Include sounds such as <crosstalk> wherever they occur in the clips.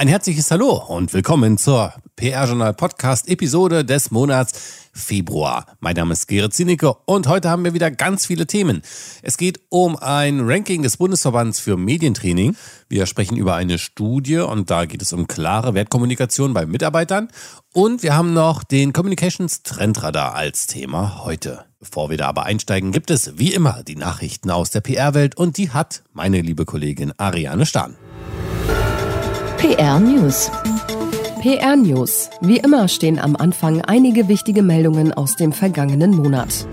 Ein herzliches Hallo und willkommen zur PR-Journal Podcast Episode des Monats Februar. Mein Name ist Gerrit Zinicke und heute haben wir wieder ganz viele Themen. Es geht um ein Ranking des Bundesverbands für Medientraining. Wir sprechen über eine Studie und da geht es um klare Wertkommunikation bei Mitarbeitern. Und wir haben noch den Communications Trendradar als Thema heute. Bevor wir da aber einsteigen, gibt es wie immer die Nachrichten aus der PR-Welt und die hat meine liebe Kollegin Ariane Stahn. PR News. PR News. Wie immer stehen am Anfang einige wichtige Meldungen aus dem vergangenen Monat.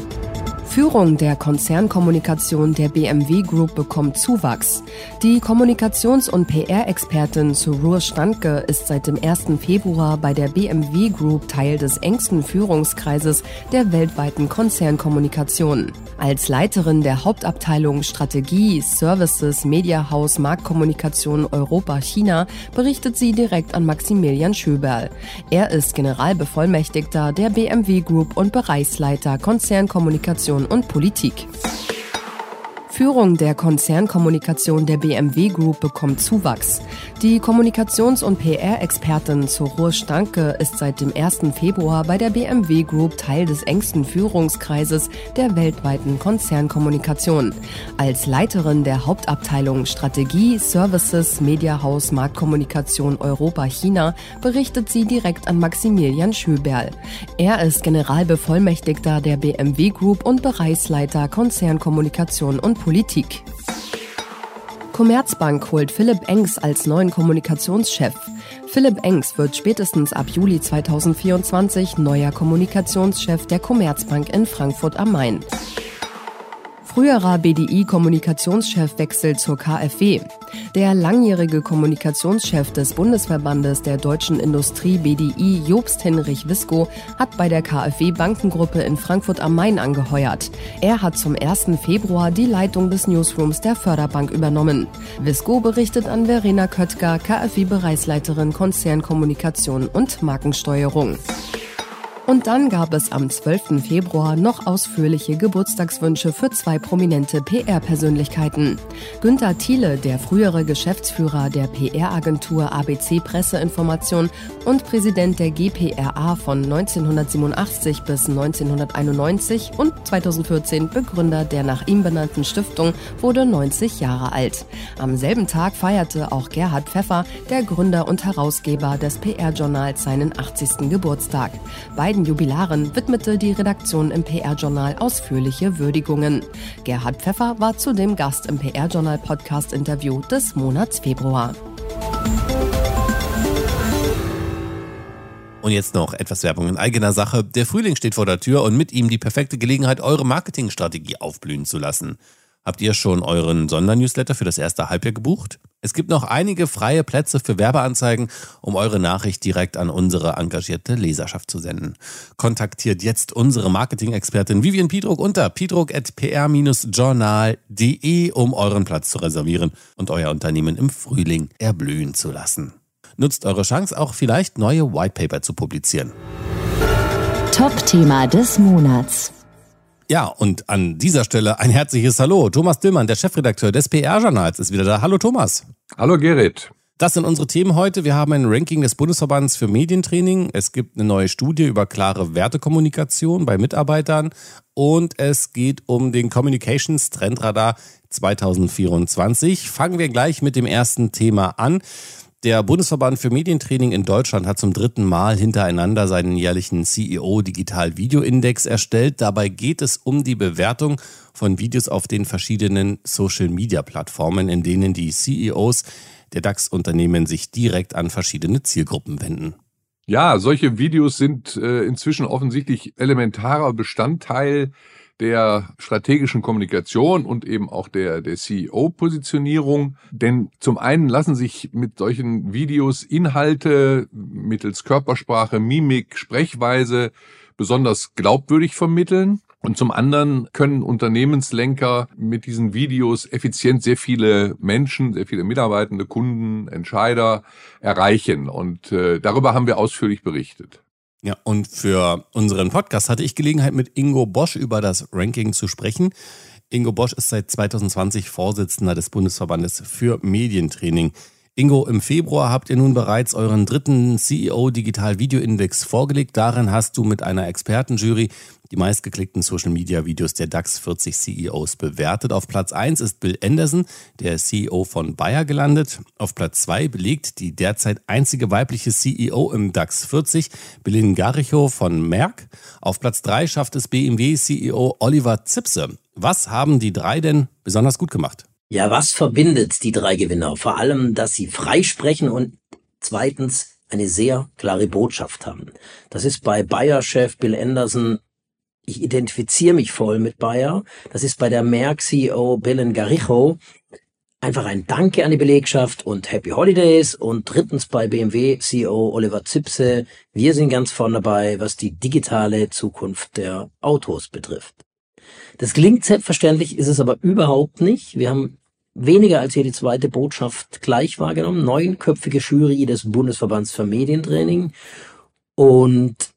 Führung der Konzernkommunikation der BMW Group bekommt Zuwachs. Die Kommunikations- und PR-Expertin Surur Standke ist seit dem 1. Februar bei der BMW Group Teil des engsten Führungskreises der weltweiten Konzernkommunikation. Als Leiterin der Hauptabteilung Strategie, Services, Mediahaus, Marktkommunikation Europa China berichtet sie direkt an Maximilian Schöberl. Er ist Generalbevollmächtigter der BMW Group und Bereichsleiter Konzernkommunikation und Politik. Führung der Konzernkommunikation der BMW Group bekommt Zuwachs. Die Kommunikations- und PR-Expertin Zorur Stanke ist seit dem 1. Februar bei der BMW Group Teil des engsten Führungskreises der weltweiten Konzernkommunikation. Als Leiterin der Hauptabteilung Strategie, Services, Mediahaus, Marktkommunikation Europa China berichtet sie direkt an Maximilian Schöberl. Er ist Generalbevollmächtigter der BMW Group und Bereichsleiter Konzernkommunikation und Politik. Commerzbank holt Philipp Engs als neuen Kommunikationschef. Philipp Engs wird spätestens ab Juli 2024 neuer Kommunikationschef der Commerzbank in Frankfurt am Main. Früherer BDI-Kommunikationschef wechselt zur KfW. Der langjährige Kommunikationschef des Bundesverbandes der deutschen Industrie BDI, Jobst Hinrich Wisko, hat bei der KfW Bankengruppe in Frankfurt am Main angeheuert. Er hat zum 1. Februar die Leitung des Newsrooms der Förderbank übernommen. Wisko berichtet an Verena Köttger, KfW-Bereichsleiterin Konzernkommunikation und Markensteuerung. Und dann gab es am 12. Februar noch ausführliche Geburtstagswünsche für zwei prominente PR-Persönlichkeiten. Günther Thiele, der frühere Geschäftsführer der PR-Agentur ABC Presseinformation und Präsident der GPRA von 1987 bis 1991 und 2014 Begründer der nach ihm benannten Stiftung, wurde 90 Jahre alt. Am selben Tag feierte auch Gerhard Pfeffer, der Gründer und Herausgeber des PR-Journals, seinen 80. Geburtstag. Beide beiden Jubilaren widmete die Redaktion im PR-Journal ausführliche Würdigungen. Gerhard Pfeffer war zudem Gast im PR-Journal-Podcast-Interview des Monats Februar. Und jetzt noch etwas Werbung in eigener Sache. Der Frühling steht vor der Tür und mit ihm die perfekte Gelegenheit, eure Marketingstrategie aufblühen zu lassen. Habt ihr schon euren Sondernewsletter für das erste Halbjahr gebucht? Es gibt noch einige freie Plätze für Werbeanzeigen, um eure Nachricht direkt an unsere engagierte Leserschaft zu senden. Kontaktiert jetzt unsere Marketing-Expertin Vivian Piedruck unter piedruck.pr-journal.de, um euren Platz zu reservieren und euer Unternehmen im Frühling erblühen zu lassen. Nutzt eure Chance auch vielleicht neue Whitepaper zu publizieren. Top-Thema des Monats. Ja, und an dieser Stelle ein herzliches Hallo. Thomas Dillmann, der Chefredakteur des PR-Journals, ist wieder da. Hallo Thomas. Hallo Gerrit. Das sind unsere Themen heute. Wir haben ein Ranking des Bundesverbands für Medientraining. Es gibt eine neue Studie über klare Wertekommunikation bei Mitarbeitern. Und es geht um den Communications Trendradar 2024. Fangen wir gleich mit dem ersten Thema an. Der Bundesverband für Medientraining in Deutschland hat zum dritten Mal hintereinander seinen jährlichen CEO Digital Video Index erstellt. Dabei geht es um die Bewertung von Videos auf den verschiedenen Social Media Plattformen, in denen die CEOs der DAX-Unternehmen sich direkt an verschiedene Zielgruppen wenden. Ja, solche Videos sind äh, inzwischen offensichtlich elementarer Bestandteil der strategischen Kommunikation und eben auch der, der CEO-Positionierung. Denn zum einen lassen sich mit solchen Videos Inhalte mittels Körpersprache, Mimik, Sprechweise besonders glaubwürdig vermitteln. Und zum anderen können Unternehmenslenker mit diesen Videos effizient sehr viele Menschen, sehr viele Mitarbeitende, Kunden, Entscheider erreichen. Und äh, darüber haben wir ausführlich berichtet. Ja, und für unseren Podcast hatte ich Gelegenheit, mit Ingo Bosch über das Ranking zu sprechen. Ingo Bosch ist seit 2020 Vorsitzender des Bundesverbandes für Medientraining. Ingo, im Februar habt ihr nun bereits euren dritten CEO Digital Video Index vorgelegt. Darin hast du mit einer Expertenjury die meistgeklickten Social Media Videos der DAX 40 CEOs bewertet. Auf Platz 1 ist Bill Anderson, der CEO von Bayer, gelandet. Auf Platz 2 belegt die derzeit einzige weibliche CEO im DAX 40, Belin Garicho von Merck. Auf Platz 3 schafft es BMW CEO Oliver Zipse. Was haben die drei denn besonders gut gemacht? Ja, was verbindet die drei Gewinner? Vor allem, dass sie frei sprechen und zweitens eine sehr klare Botschaft haben. Das ist bei Bayer-Chef Bill Anderson ich identifiziere mich voll mit Bayer. Das ist bei der Merck-CEO Bill Garijo einfach ein Danke an die Belegschaft und Happy Holidays. Und drittens bei BMW CEO Oliver Zipse. Wir sind ganz vorne dabei, was die digitale Zukunft der Autos betrifft. Das klingt selbstverständlich, ist es aber überhaupt nicht. Wir haben weniger als jede zweite Botschaft gleich wahrgenommen. Neunköpfige Jury des Bundesverbands für Medientraining. Und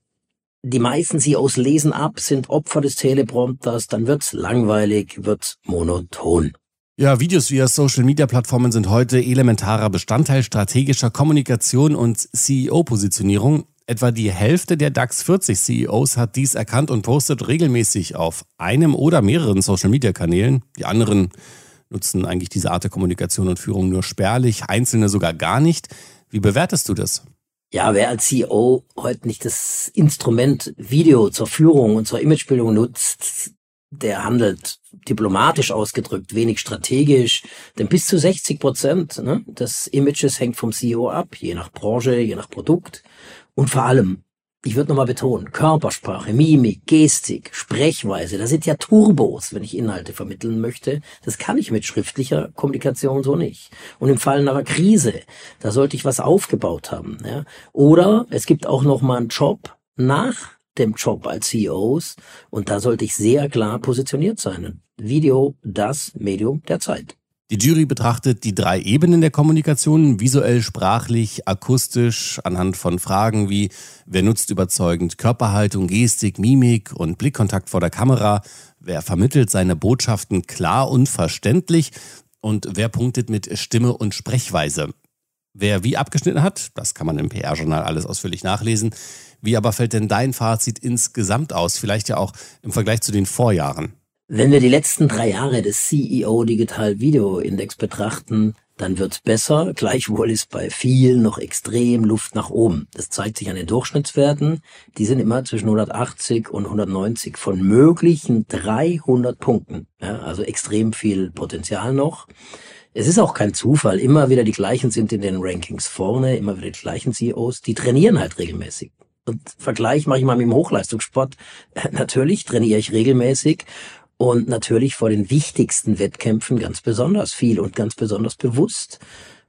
die meisten CEOs lesen ab, sind Opfer des Teleprompters, dann wird's langweilig, wird's monoton. Ja, Videos via Social-Media-Plattformen sind heute elementarer Bestandteil strategischer Kommunikation und CEO-Positionierung. Etwa die Hälfte der DAX 40 CEOs hat dies erkannt und postet regelmäßig auf einem oder mehreren Social-Media-Kanälen. Die anderen nutzen eigentlich diese Art der Kommunikation und Führung nur spärlich, einzelne sogar gar nicht. Wie bewertest du das? Ja, wer als CEO heute nicht das Instrument Video zur Führung und zur Imagebildung nutzt, der handelt diplomatisch ausgedrückt, wenig strategisch, denn bis zu 60 Prozent ne, des Images hängt vom CEO ab, je nach Branche, je nach Produkt. Und vor allem, ich würde nochmal betonen, Körpersprache, Mimik, Gestik, Sprechweise, das sind ja Turbos, wenn ich Inhalte vermitteln möchte. Das kann ich mit schriftlicher Kommunikation so nicht. Und im Fall einer Krise, da sollte ich was aufgebaut haben. Ja? Oder es gibt auch nochmal einen Job nach dem Job als CEOs und da sollte ich sehr klar positioniert sein. Video, das Medium der Zeit. Die Jury betrachtet die drei Ebenen der Kommunikation, visuell, sprachlich, akustisch, anhand von Fragen wie, wer nutzt überzeugend Körperhaltung, Gestik, Mimik und Blickkontakt vor der Kamera, wer vermittelt seine Botschaften klar und verständlich und wer punktet mit Stimme und Sprechweise. Wer wie abgeschnitten hat, das kann man im PR-Journal alles ausführlich nachlesen. Wie aber fällt denn dein Fazit insgesamt aus, vielleicht ja auch im Vergleich zu den Vorjahren? Wenn wir die letzten drei Jahre des CEO Digital Video Index betrachten, dann wird's besser. Gleichwohl ist bei vielen noch extrem Luft nach oben. Das zeigt sich an den Durchschnittswerten. Die sind immer zwischen 180 und 190 von möglichen 300 Punkten. Ja, also extrem viel Potenzial noch. Es ist auch kein Zufall. Immer wieder die gleichen sind in den Rankings vorne, immer wieder die gleichen CEOs. Die trainieren halt regelmäßig. Und Vergleich mache ich mal mit dem Hochleistungssport. <laughs> Natürlich trainiere ich regelmäßig und natürlich vor den wichtigsten Wettkämpfen ganz besonders viel und ganz besonders bewusst.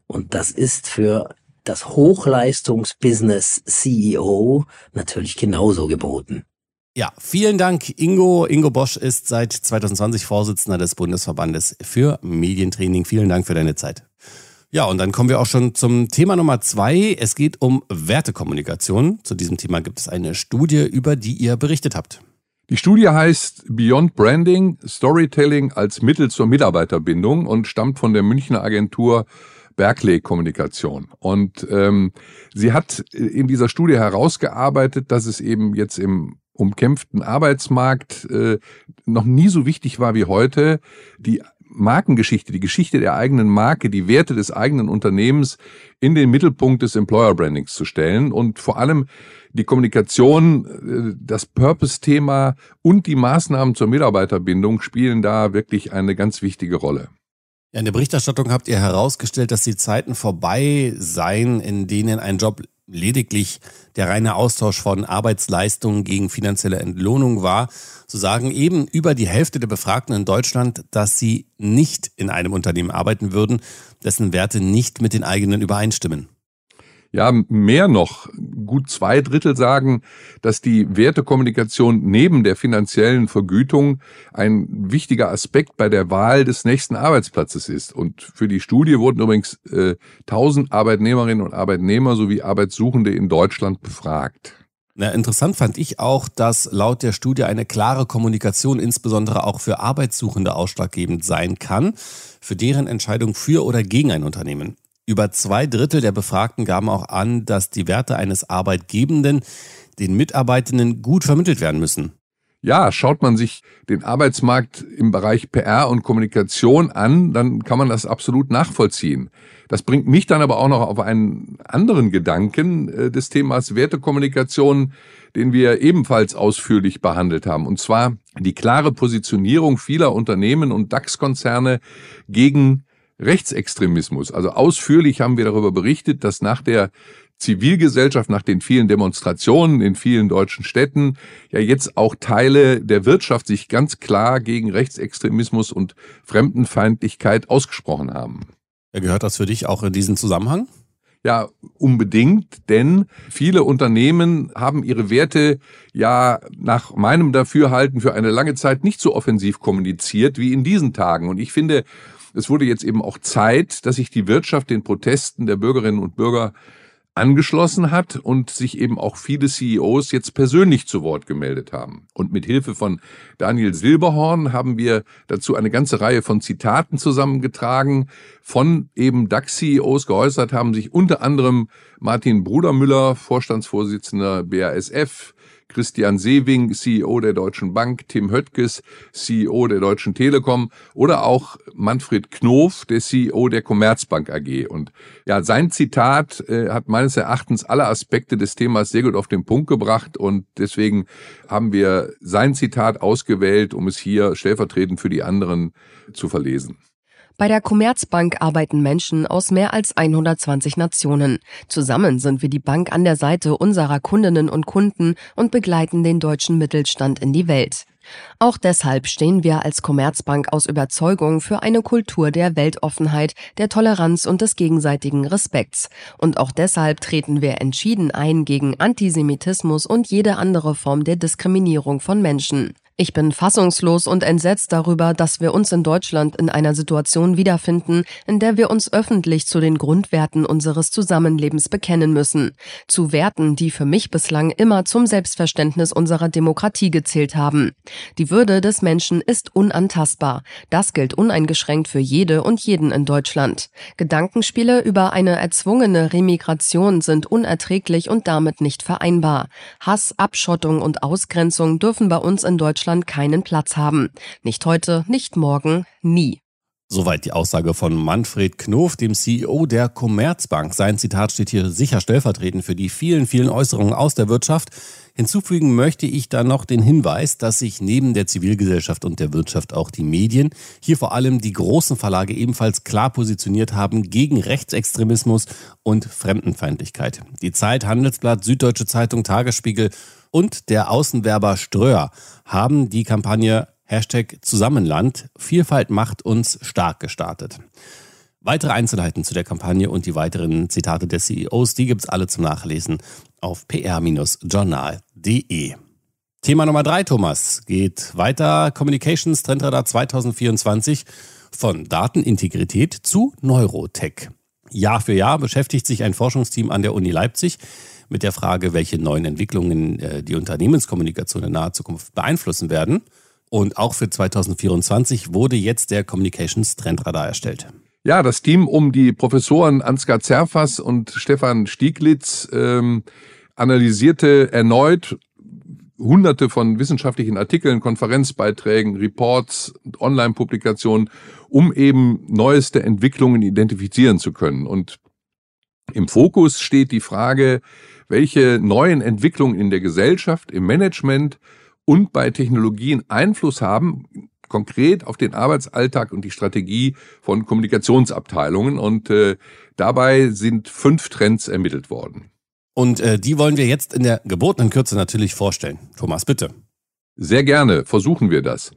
Und das ist für das Hochleistungsbusiness CEO natürlich genauso geboten. Ja, vielen Dank, Ingo. Ingo Bosch ist seit 2020 Vorsitzender des Bundesverbandes für Medientraining. Vielen Dank für deine Zeit. Ja, und dann kommen wir auch schon zum Thema Nummer zwei. Es geht um Wertekommunikation. Zu diesem Thema gibt es eine Studie, über die ihr berichtet habt. Die Studie heißt Beyond Branding, Storytelling als Mittel zur Mitarbeiterbindung und stammt von der Münchner Agentur Berkeley Kommunikation. Und ähm, sie hat in dieser Studie herausgearbeitet, dass es eben jetzt im umkämpften Arbeitsmarkt äh, noch nie so wichtig war wie heute, die Markengeschichte, die Geschichte der eigenen Marke, die Werte des eigenen Unternehmens in den Mittelpunkt des Employer Brandings zu stellen und vor allem die Kommunikation, äh, das Purpose-Thema und die Maßnahmen zur Mitarbeiterbindung spielen da wirklich eine ganz wichtige Rolle. In der Berichterstattung habt ihr herausgestellt, dass die Zeiten vorbei seien, in denen ein Job lediglich der reine Austausch von Arbeitsleistungen gegen finanzielle Entlohnung war, so sagen eben über die Hälfte der Befragten in Deutschland, dass sie nicht in einem Unternehmen arbeiten würden, dessen Werte nicht mit den eigenen übereinstimmen. Ja, mehr noch. Gut zwei Drittel sagen, dass die Wertekommunikation neben der finanziellen Vergütung ein wichtiger Aspekt bei der Wahl des nächsten Arbeitsplatzes ist. Und für die Studie wurden übrigens äh, 1000 Arbeitnehmerinnen und Arbeitnehmer sowie Arbeitssuchende in Deutschland befragt. Na, interessant fand ich auch, dass laut der Studie eine klare Kommunikation insbesondere auch für Arbeitssuchende ausschlaggebend sein kann, für deren Entscheidung für oder gegen ein Unternehmen. Über zwei Drittel der Befragten gaben auch an, dass die Werte eines Arbeitgebenden den Mitarbeitenden gut vermittelt werden müssen. Ja, schaut man sich den Arbeitsmarkt im Bereich PR und Kommunikation an, dann kann man das absolut nachvollziehen. Das bringt mich dann aber auch noch auf einen anderen Gedanken äh, des Themas Wertekommunikation, den wir ebenfalls ausführlich behandelt haben. Und zwar die klare Positionierung vieler Unternehmen und DAX-Konzerne gegen Rechtsextremismus. Also ausführlich haben wir darüber berichtet, dass nach der Zivilgesellschaft, nach den vielen Demonstrationen in vielen deutschen Städten, ja jetzt auch Teile der Wirtschaft sich ganz klar gegen Rechtsextremismus und Fremdenfeindlichkeit ausgesprochen haben. Gehört das für dich auch in diesen Zusammenhang? Ja, unbedingt, denn viele Unternehmen haben ihre Werte ja nach meinem Dafürhalten für eine lange Zeit nicht so offensiv kommuniziert wie in diesen Tagen. Und ich finde, es wurde jetzt eben auch Zeit, dass sich die Wirtschaft den Protesten der Bürgerinnen und Bürger angeschlossen hat und sich eben auch viele CEOs jetzt persönlich zu Wort gemeldet haben. Und mit Hilfe von Daniel Silberhorn haben wir dazu eine ganze Reihe von Zitaten zusammengetragen von eben DAX-CEOs geäußert haben sich unter anderem Martin Brudermüller, Vorstandsvorsitzender BASF, Christian Sewing, CEO der Deutschen Bank, Tim Höttges, CEO der Deutschen Telekom oder auch Manfred Knof, der CEO der Commerzbank AG. Und ja, sein Zitat äh, hat meines Erachtens alle Aspekte des Themas sehr gut auf den Punkt gebracht und deswegen haben wir sein Zitat ausgewählt, um es hier stellvertretend für die anderen zu verlesen. Bei der Commerzbank arbeiten Menschen aus mehr als 120 Nationen. Zusammen sind wir die Bank an der Seite unserer Kundinnen und Kunden und begleiten den deutschen Mittelstand in die Welt. Auch deshalb stehen wir als Commerzbank aus Überzeugung für eine Kultur der Weltoffenheit, der Toleranz und des gegenseitigen Respekts. Und auch deshalb treten wir entschieden ein gegen Antisemitismus und jede andere Form der Diskriminierung von Menschen. Ich bin fassungslos und entsetzt darüber, dass wir uns in Deutschland in einer Situation wiederfinden, in der wir uns öffentlich zu den Grundwerten unseres Zusammenlebens bekennen müssen. Zu Werten, die für mich bislang immer zum Selbstverständnis unserer Demokratie gezählt haben. Die Würde des Menschen ist unantastbar. Das gilt uneingeschränkt für jede und jeden in Deutschland. Gedankenspiele über eine erzwungene Remigration sind unerträglich und damit nicht vereinbar. Hass, Abschottung und Ausgrenzung dürfen bei uns in Deutschland Deutschland keinen Platz haben. Nicht heute, nicht morgen, nie. Soweit die Aussage von Manfred Knof, dem CEO der Commerzbank. Sein Zitat steht hier sicher stellvertretend für die vielen, vielen Äußerungen aus der Wirtschaft. Hinzufügen möchte ich da noch den Hinweis, dass sich neben der Zivilgesellschaft und der Wirtschaft auch die Medien, hier vor allem die großen Verlage ebenfalls klar positioniert haben gegen Rechtsextremismus und Fremdenfeindlichkeit. Die Zeit, Handelsblatt, Süddeutsche Zeitung, Tagesspiegel und der Außenwerber Ströer haben die Kampagne Hashtag Zusammenland Vielfalt macht uns stark gestartet. Weitere Einzelheiten zu der Kampagne und die weiteren Zitate des CEOs, die gibt's alle zum Nachlesen auf pr-journal.de. Thema Nummer drei, Thomas, geht weiter. Communications Trendradar 2024 von Datenintegrität zu Neurotech. Jahr für Jahr beschäftigt sich ein Forschungsteam an der Uni Leipzig mit der Frage, welche neuen Entwicklungen äh, die Unternehmenskommunikation in naher Zukunft beeinflussen werden. Und auch für 2024 wurde jetzt der Communications Trendradar erstellt. Ja, das Team um die Professoren Ansgar Zerfas und Stefan Stieglitz ähm, analysierte erneut hunderte von wissenschaftlichen Artikeln, Konferenzbeiträgen, Reports, Online-Publikationen, um eben neueste Entwicklungen identifizieren zu können. Und im Fokus steht die Frage, welche neuen Entwicklungen in der Gesellschaft, im Management und bei Technologien Einfluss haben, konkret auf den Arbeitsalltag und die Strategie von Kommunikationsabteilungen. Und äh, dabei sind fünf Trends ermittelt worden. Und äh, die wollen wir jetzt in der gebotenen Kürze natürlich vorstellen. Thomas, bitte. Sehr gerne, versuchen wir das.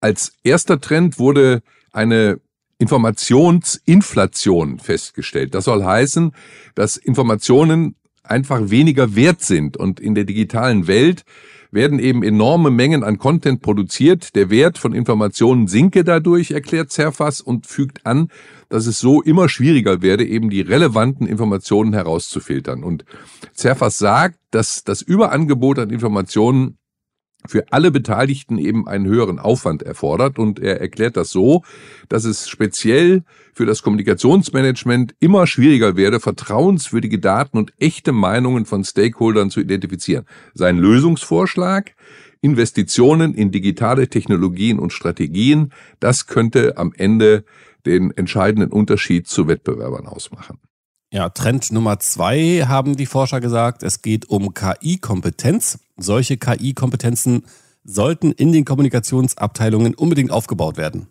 Als erster Trend wurde eine Informationsinflation festgestellt. Das soll heißen, dass Informationen einfach weniger wert sind und in der digitalen Welt werden eben enorme Mengen an Content produziert. Der Wert von Informationen sinke dadurch, erklärt Zerfas und fügt an, dass es so immer schwieriger werde, eben die relevanten Informationen herauszufiltern. Und Zerfas sagt, dass das Überangebot an Informationen für alle Beteiligten eben einen höheren Aufwand erfordert. Und er erklärt das so, dass es speziell für das Kommunikationsmanagement immer schwieriger werde, vertrauenswürdige Daten und echte Meinungen von Stakeholdern zu identifizieren. Sein Lösungsvorschlag, Investitionen in digitale Technologien und Strategien, das könnte am Ende den entscheidenden Unterschied zu Wettbewerbern ausmachen. Ja, Trend Nummer zwei haben die Forscher gesagt, es geht um KI-Kompetenz. Solche KI-Kompetenzen sollten in den Kommunikationsabteilungen unbedingt aufgebaut werden.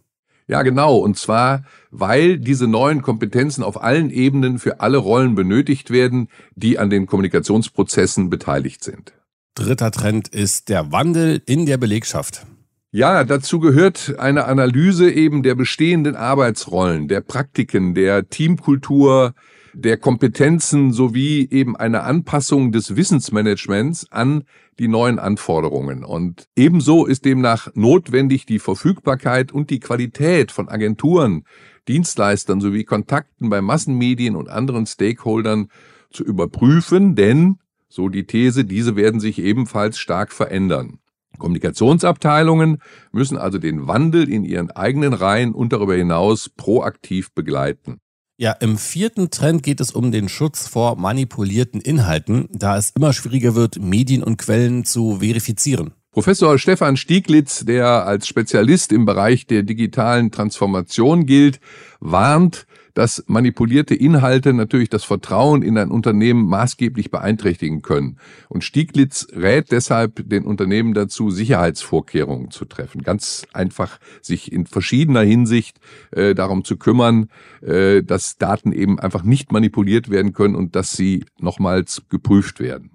Ja, genau. Und zwar, weil diese neuen Kompetenzen auf allen Ebenen für alle Rollen benötigt werden, die an den Kommunikationsprozessen beteiligt sind. Dritter Trend ist der Wandel in der Belegschaft. Ja, dazu gehört eine Analyse eben der bestehenden Arbeitsrollen, der Praktiken, der Teamkultur, der Kompetenzen sowie eben eine Anpassung des Wissensmanagements an die neuen Anforderungen. Und ebenso ist demnach notwendig, die Verfügbarkeit und die Qualität von Agenturen, Dienstleistern sowie Kontakten bei Massenmedien und anderen Stakeholdern zu überprüfen, denn, so die These, diese werden sich ebenfalls stark verändern. Kommunikationsabteilungen müssen also den Wandel in ihren eigenen Reihen und darüber hinaus proaktiv begleiten. Ja, im vierten Trend geht es um den Schutz vor manipulierten Inhalten, da es immer schwieriger wird, Medien und Quellen zu verifizieren. Professor Stefan Stieglitz, der als Spezialist im Bereich der digitalen Transformation gilt, warnt, dass manipulierte Inhalte natürlich das Vertrauen in ein Unternehmen maßgeblich beeinträchtigen können. Und Stieglitz rät deshalb den Unternehmen dazu, Sicherheitsvorkehrungen zu treffen. Ganz einfach sich in verschiedener Hinsicht äh, darum zu kümmern, äh, dass Daten eben einfach nicht manipuliert werden können und dass sie nochmals geprüft werden.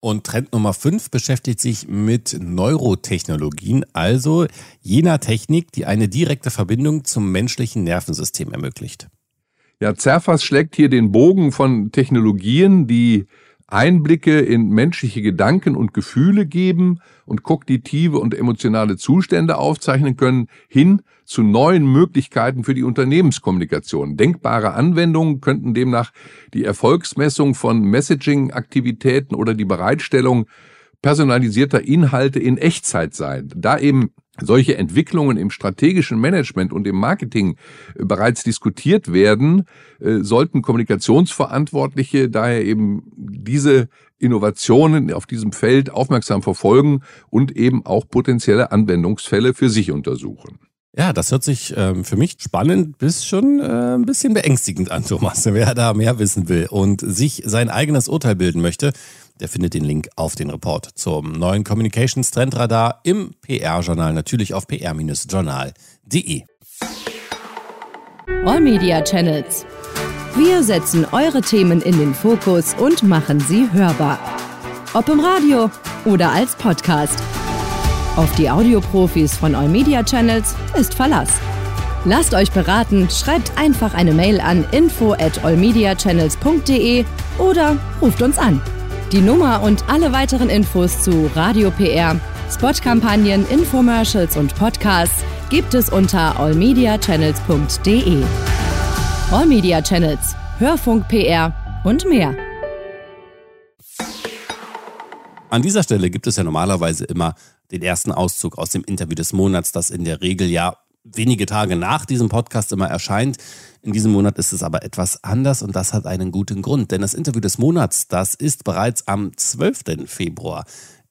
Und Trend Nummer 5 beschäftigt sich mit Neurotechnologien, also jener Technik, die eine direkte Verbindung zum menschlichen Nervensystem ermöglicht. Ja, Zerfas schlägt hier den Bogen von Technologien, die Einblicke in menschliche Gedanken und Gefühle geben und kognitive und emotionale Zustände aufzeichnen können, hin zu neuen Möglichkeiten für die Unternehmenskommunikation. Denkbare Anwendungen könnten demnach die Erfolgsmessung von Messaging-Aktivitäten oder die Bereitstellung personalisierter Inhalte in Echtzeit sein. Da eben solche Entwicklungen im strategischen Management und im Marketing äh, bereits diskutiert werden, äh, sollten Kommunikationsverantwortliche daher eben diese Innovationen auf diesem Feld aufmerksam verfolgen und eben auch potenzielle Anwendungsfälle für sich untersuchen. Ja, das hört sich ähm, für mich spannend bis schon äh, ein bisschen beängstigend an, Thomas. Wer da mehr wissen will und sich sein eigenes Urteil bilden möchte, der findet den Link auf den Report zum neuen Communications Trendradar im PR-Journal, natürlich auf pr-journal.de. All Media Channels. Wir setzen eure Themen in den Fokus und machen sie hörbar. Ob im Radio oder als Podcast. Auf die Audioprofis von All Media Channels ist Verlass. Lasst euch beraten, schreibt einfach eine Mail an info at allmediachannels.de oder ruft uns an. Die Nummer und alle weiteren Infos zu Radio PR, Spotkampagnen, Infomercials und Podcasts gibt es unter allmediachannels.de. All Media Channels, Hörfunk PR und mehr. An dieser Stelle gibt es ja normalerweise immer den ersten Auszug aus dem Interview des Monats, das in der Regel ja wenige Tage nach diesem Podcast immer erscheint. In diesem Monat ist es aber etwas anders und das hat einen guten Grund, denn das Interview des Monats, das ist bereits am 12. Februar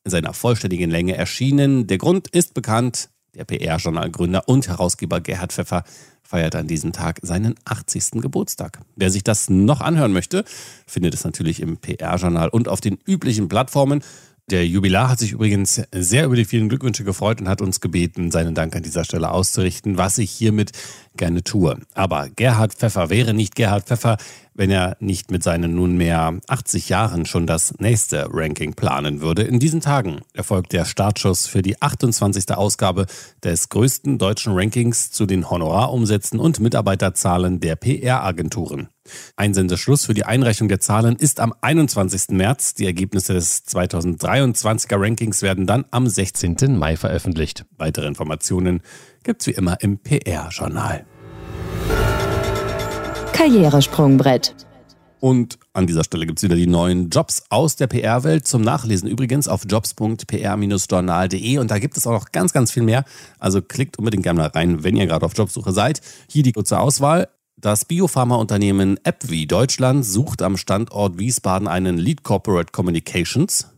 in seiner vollständigen Länge erschienen. Der Grund ist bekannt. Der PR-Journalgründer und Herausgeber Gerhard Pfeffer feiert an diesem Tag seinen 80. Geburtstag. Wer sich das noch anhören möchte, findet es natürlich im PR-Journal und auf den üblichen Plattformen. Der Jubilar hat sich übrigens sehr über die vielen Glückwünsche gefreut und hat uns gebeten, seinen Dank an dieser Stelle auszurichten, was ich hiermit gerne tue. Aber Gerhard Pfeffer wäre nicht Gerhard Pfeffer, wenn er nicht mit seinen nunmehr 80 Jahren schon das nächste Ranking planen würde. In diesen Tagen erfolgt der Startschuss für die 28. Ausgabe des größten deutschen Rankings zu den Honorarumsätzen und Mitarbeiterzahlen der PR-Agenturen. Einsendeschluss für die Einreichung der Zahlen ist am 21. März. Die Ergebnisse des 2023er Rankings werden dann am 16. Mai veröffentlicht. Weitere Informationen gibt's wie immer im PR-Journal. Karrieresprungbrett. Und an dieser Stelle gibt es wieder die neuen Jobs aus der PR-Welt zum Nachlesen. Übrigens auf jobs.pr-journal.de und da gibt es auch noch ganz, ganz viel mehr. Also klickt unbedingt gerne mal rein, wenn ihr gerade auf Jobsuche seid. Hier die kurze Auswahl. Das Biopharmaunternehmen AbbVie Deutschland sucht am Standort Wiesbaden einen Lead Corporate Communications.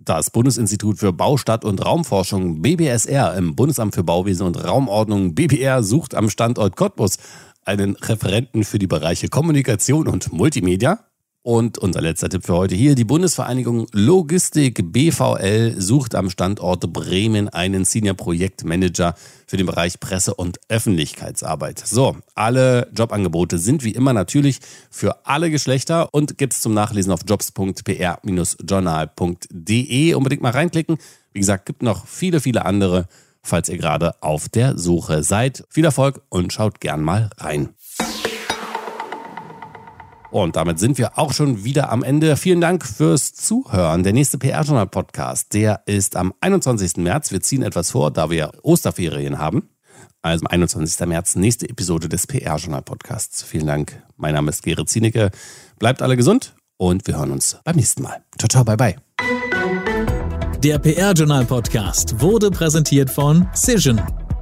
Das Bundesinstitut für Baustadt und Raumforschung BBSR im Bundesamt für Bauwesen und Raumordnung BBR sucht am Standort Cottbus einen Referenten für die Bereiche Kommunikation und Multimedia. Und unser letzter Tipp für heute hier, die Bundesvereinigung Logistik BVL sucht am Standort Bremen einen Senior Projektmanager für den Bereich Presse- und Öffentlichkeitsarbeit. So, alle Jobangebote sind wie immer natürlich für alle Geschlechter und gibt es zum Nachlesen auf jobs.pr-journal.de. Unbedingt mal reinklicken. Wie gesagt, gibt noch viele, viele andere, falls ihr gerade auf der Suche seid. Viel Erfolg und schaut gern mal rein. Und damit sind wir auch schon wieder am Ende. Vielen Dank fürs Zuhören. Der nächste PR-Journal-Podcast, der ist am 21. März. Wir ziehen etwas vor, da wir Osterferien haben. Also am 21. März, nächste Episode des PR-Journal-Podcasts. Vielen Dank. Mein Name ist Gerrit Zienicke. Bleibt alle gesund und wir hören uns beim nächsten Mal. Ciao, ciao, bye, bye. Der PR-Journal-Podcast wurde präsentiert von Cision